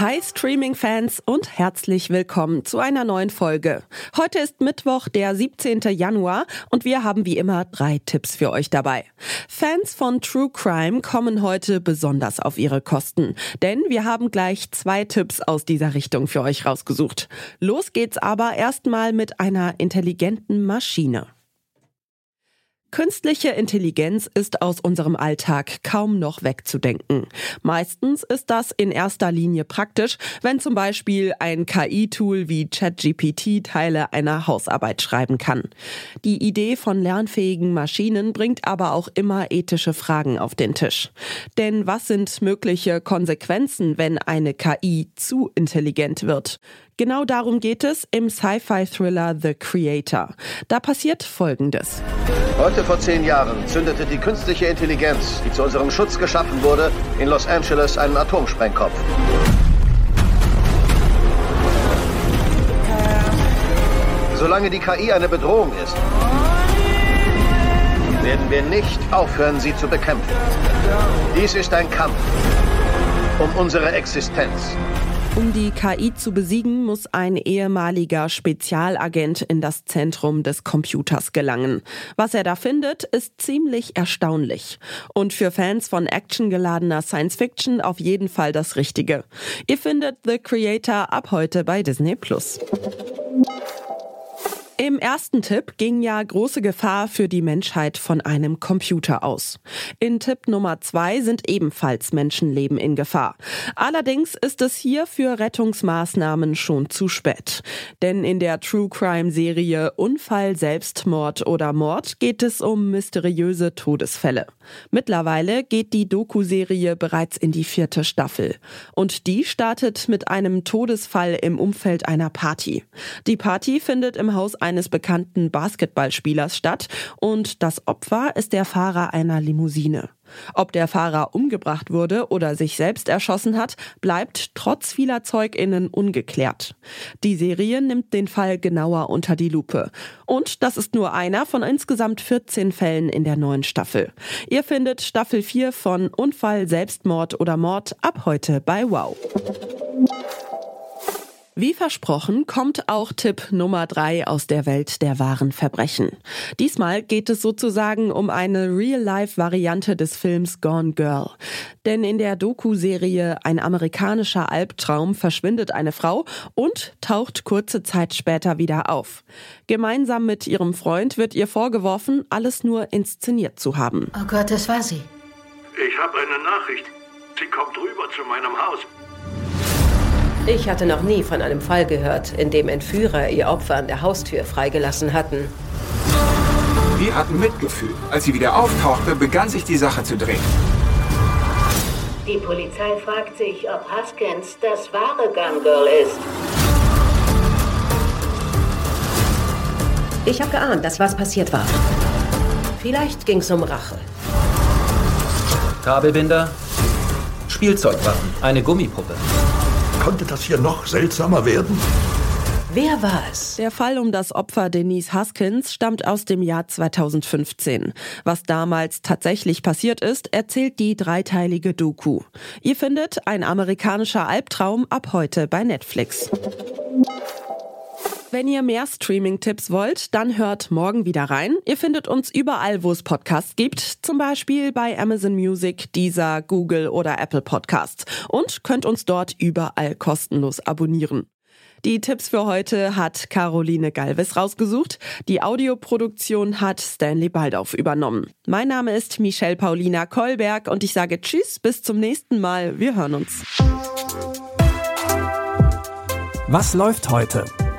Hi Streaming-Fans und herzlich willkommen zu einer neuen Folge. Heute ist Mittwoch, der 17. Januar und wir haben wie immer drei Tipps für euch dabei. Fans von True Crime kommen heute besonders auf ihre Kosten, denn wir haben gleich zwei Tipps aus dieser Richtung für euch rausgesucht. Los geht's aber erstmal mit einer intelligenten Maschine. Künstliche Intelligenz ist aus unserem Alltag kaum noch wegzudenken. Meistens ist das in erster Linie praktisch, wenn zum Beispiel ein KI-Tool wie ChatGPT Teile einer Hausarbeit schreiben kann. Die Idee von lernfähigen Maschinen bringt aber auch immer ethische Fragen auf den Tisch. Denn was sind mögliche Konsequenzen, wenn eine KI zu intelligent wird? Genau darum geht es im Sci-Fi-Thriller The Creator. Da passiert Folgendes. Heute vor zehn Jahren zündete die künstliche Intelligenz, die zu unserem Schutz geschaffen wurde, in Los Angeles einen Atomsprengkopf. Solange die KI eine Bedrohung ist, werden wir nicht aufhören, sie zu bekämpfen. Dies ist ein Kampf um unsere Existenz. Um die KI zu besiegen, muss ein ehemaliger Spezialagent in das Zentrum des Computers gelangen. Was er da findet, ist ziemlich erstaunlich. Und für Fans von actiongeladener Science Fiction auf jeden Fall das Richtige. Ihr findet The Creator ab heute bei Disney Plus. Im ersten Tipp ging ja große Gefahr für die Menschheit von einem Computer aus. In Tipp Nummer zwei sind ebenfalls Menschenleben in Gefahr. Allerdings ist es hier für Rettungsmaßnahmen schon zu spät. Denn in der True Crime Serie Unfall, Selbstmord oder Mord geht es um mysteriöse Todesfälle. Mittlerweile geht die Doku-Serie bereits in die vierte Staffel. Und die startet mit einem Todesfall im Umfeld einer Party. Die Party findet im Haus eines bekannten Basketballspielers statt und das Opfer ist der Fahrer einer Limousine. Ob der Fahrer umgebracht wurde oder sich selbst erschossen hat, bleibt trotz vieler Zeuginnen ungeklärt. Die Serie nimmt den Fall genauer unter die Lupe. Und das ist nur einer von insgesamt 14 Fällen in der neuen Staffel. Ihr findet Staffel 4 von Unfall, Selbstmord oder Mord ab heute bei Wow. Wie versprochen kommt auch Tipp Nummer drei aus der Welt der wahren Verbrechen. Diesmal geht es sozusagen um eine Real-Life-Variante des Films Gone Girl. Denn in der Doku-Serie Ein amerikanischer Albtraum verschwindet eine Frau und taucht kurze Zeit später wieder auf. Gemeinsam mit ihrem Freund wird ihr vorgeworfen, alles nur inszeniert zu haben. Oh Gott, das war sie. Ich habe eine Nachricht. Sie kommt rüber zu meinem Haus. Ich hatte noch nie von einem Fall gehört, in dem Entführer ihr Opfer an der Haustür freigelassen hatten. Wir hatten Mitgefühl. Als sie wieder auftauchte, begann sich die Sache zu drehen. Die Polizei fragt sich, ob Haskins das wahre Gun Girl ist. Ich habe geahnt, dass was passiert war. Vielleicht ging es um Rache. Kabelbinder, Spielzeugwaffen, eine Gummipuppe. Konnte das hier noch seltsamer werden? Wer war es? Der Fall um das Opfer Denise Haskins stammt aus dem Jahr 2015. Was damals tatsächlich passiert ist, erzählt die dreiteilige Doku. Ihr findet ein amerikanischer Albtraum ab heute bei Netflix. Wenn ihr mehr Streaming-Tipps wollt, dann hört morgen wieder rein. Ihr findet uns überall, wo es Podcasts gibt, zum Beispiel bei Amazon Music, Deezer, Google oder Apple Podcasts und könnt uns dort überall kostenlos abonnieren. Die Tipps für heute hat Caroline Galvis rausgesucht. Die Audioproduktion hat Stanley Baldauf übernommen. Mein Name ist Michelle Paulina Kolberg und ich sage Tschüss, bis zum nächsten Mal. Wir hören uns. Was läuft heute?